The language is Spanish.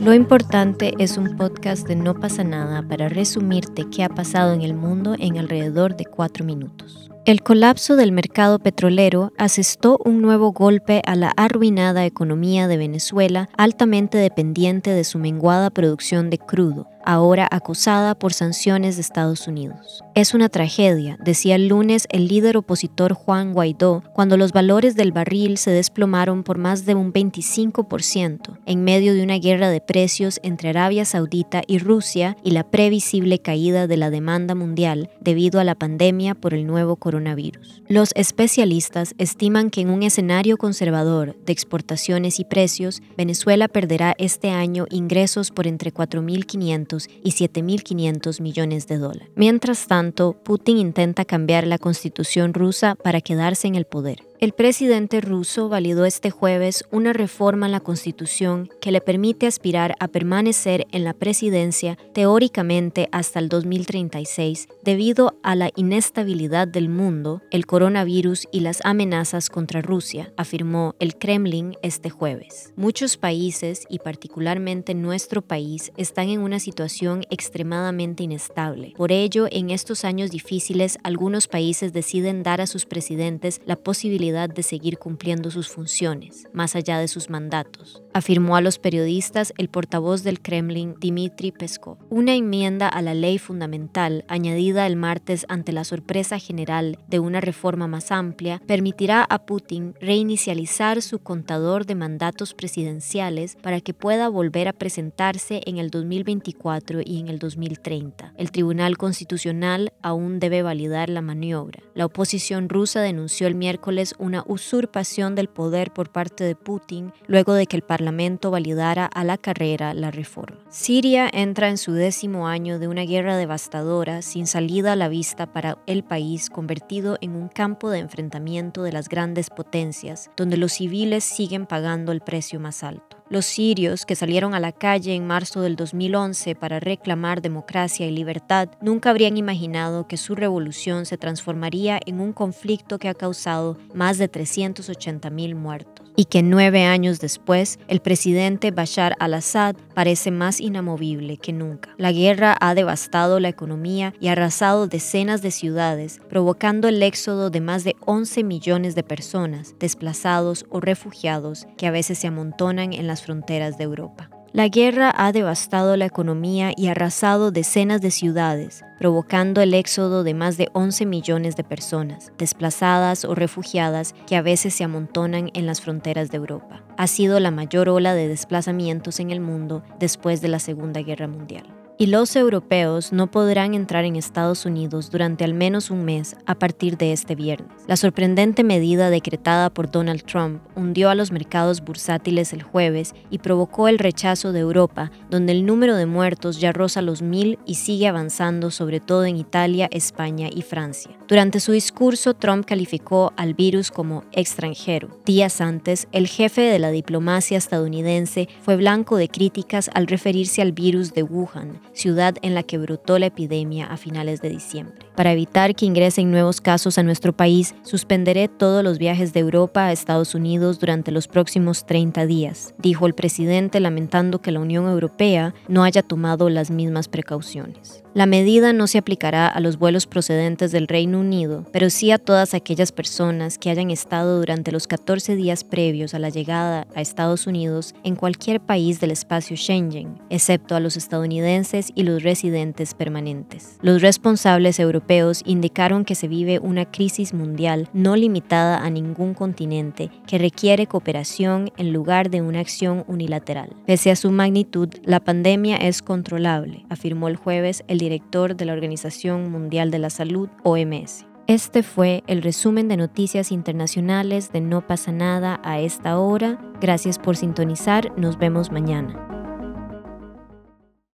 Lo importante es un podcast de No pasa nada para resumirte qué ha pasado en el mundo en alrededor de cuatro minutos. El colapso del mercado petrolero asestó un nuevo golpe a la arruinada economía de Venezuela, altamente dependiente de su menguada producción de crudo ahora acusada por sanciones de Estados Unidos. Es una tragedia, decía el lunes el líder opositor Juan Guaidó, cuando los valores del barril se desplomaron por más de un 25% en medio de una guerra de precios entre Arabia Saudita y Rusia y la previsible caída de la demanda mundial debido a la pandemia por el nuevo coronavirus. Los especialistas estiman que en un escenario conservador de exportaciones y precios, Venezuela perderá este año ingresos por entre 4.500 y 7.500 millones de dólares. Mientras tanto, Putin intenta cambiar la constitución rusa para quedarse en el poder. El presidente ruso validó este jueves una reforma en la Constitución que le permite aspirar a permanecer en la presidencia teóricamente hasta el 2036 debido a la inestabilidad del mundo, el coronavirus y las amenazas contra Rusia, afirmó el Kremlin este jueves. Muchos países, y particularmente nuestro país, están en una situación extremadamente inestable. Por ello, en estos años difíciles, algunos países deciden dar a sus presidentes la posibilidad de seguir cumpliendo sus funciones, más allá de sus mandatos, afirmó a los periodistas el portavoz del Kremlin, Dmitry Peskov. Una enmienda a la ley fundamental, añadida el martes ante la sorpresa general de una reforma más amplia, permitirá a Putin reinicializar su contador de mandatos presidenciales para que pueda volver a presentarse en el 2024 y en el 2030. El Tribunal Constitucional aún debe validar la maniobra. La oposición rusa denunció el miércoles una usurpación del poder por parte de Putin luego de que el Parlamento validara a la carrera la reforma. Siria entra en su décimo año de una guerra devastadora sin salida a la vista para el país convertido en un campo de enfrentamiento de las grandes potencias, donde los civiles siguen pagando el precio más alto. Los sirios, que salieron a la calle en marzo del 2011 para reclamar democracia y libertad, nunca habrían imaginado que su revolución se transformaría en un conflicto que ha causado más de 380.000 muertos y que nueve años después el presidente Bashar al-Assad parece más inamovible que nunca. La guerra ha devastado la economía y arrasado decenas de ciudades, provocando el éxodo de más de 11 millones de personas, desplazados o refugiados, que a veces se amontonan en las fronteras de Europa. La guerra ha devastado la economía y arrasado decenas de ciudades, provocando el éxodo de más de 11 millones de personas, desplazadas o refugiadas que a veces se amontonan en las fronteras de Europa. Ha sido la mayor ola de desplazamientos en el mundo después de la Segunda Guerra Mundial y los europeos no podrán entrar en Estados Unidos durante al menos un mes a partir de este viernes. La sorprendente medida decretada por Donald Trump hundió a los mercados bursátiles el jueves y provocó el rechazo de Europa, donde el número de muertos ya roza los mil y sigue avanzando sobre todo en Italia, España y Francia. Durante su discurso, Trump calificó al virus como extranjero. Días antes, el jefe de la diplomacia estadounidense fue blanco de críticas al referirse al virus de Wuhan, ciudad en la que brotó la epidemia a finales de diciembre. Para evitar que ingresen nuevos casos a nuestro país, suspenderé todos los viajes de Europa a Estados Unidos durante los próximos 30 días, dijo el presidente lamentando que la Unión Europea no haya tomado las mismas precauciones. La medida no se aplicará a los vuelos procedentes del Reino Unido, pero sí a todas aquellas personas que hayan estado durante los 14 días previos a la llegada a Estados Unidos en cualquier país del espacio Schengen, excepto a los estadounidenses y los residentes permanentes. Los responsables europeos indicaron que se vive una crisis mundial no limitada a ningún continente que requiere cooperación en lugar de una acción unilateral. Pese a su magnitud, la pandemia es controlable, afirmó el jueves el director de la Organización Mundial de la Salud, OMS. Este fue el resumen de noticias internacionales de No pasa nada a esta hora. Gracias por sintonizar, nos vemos mañana.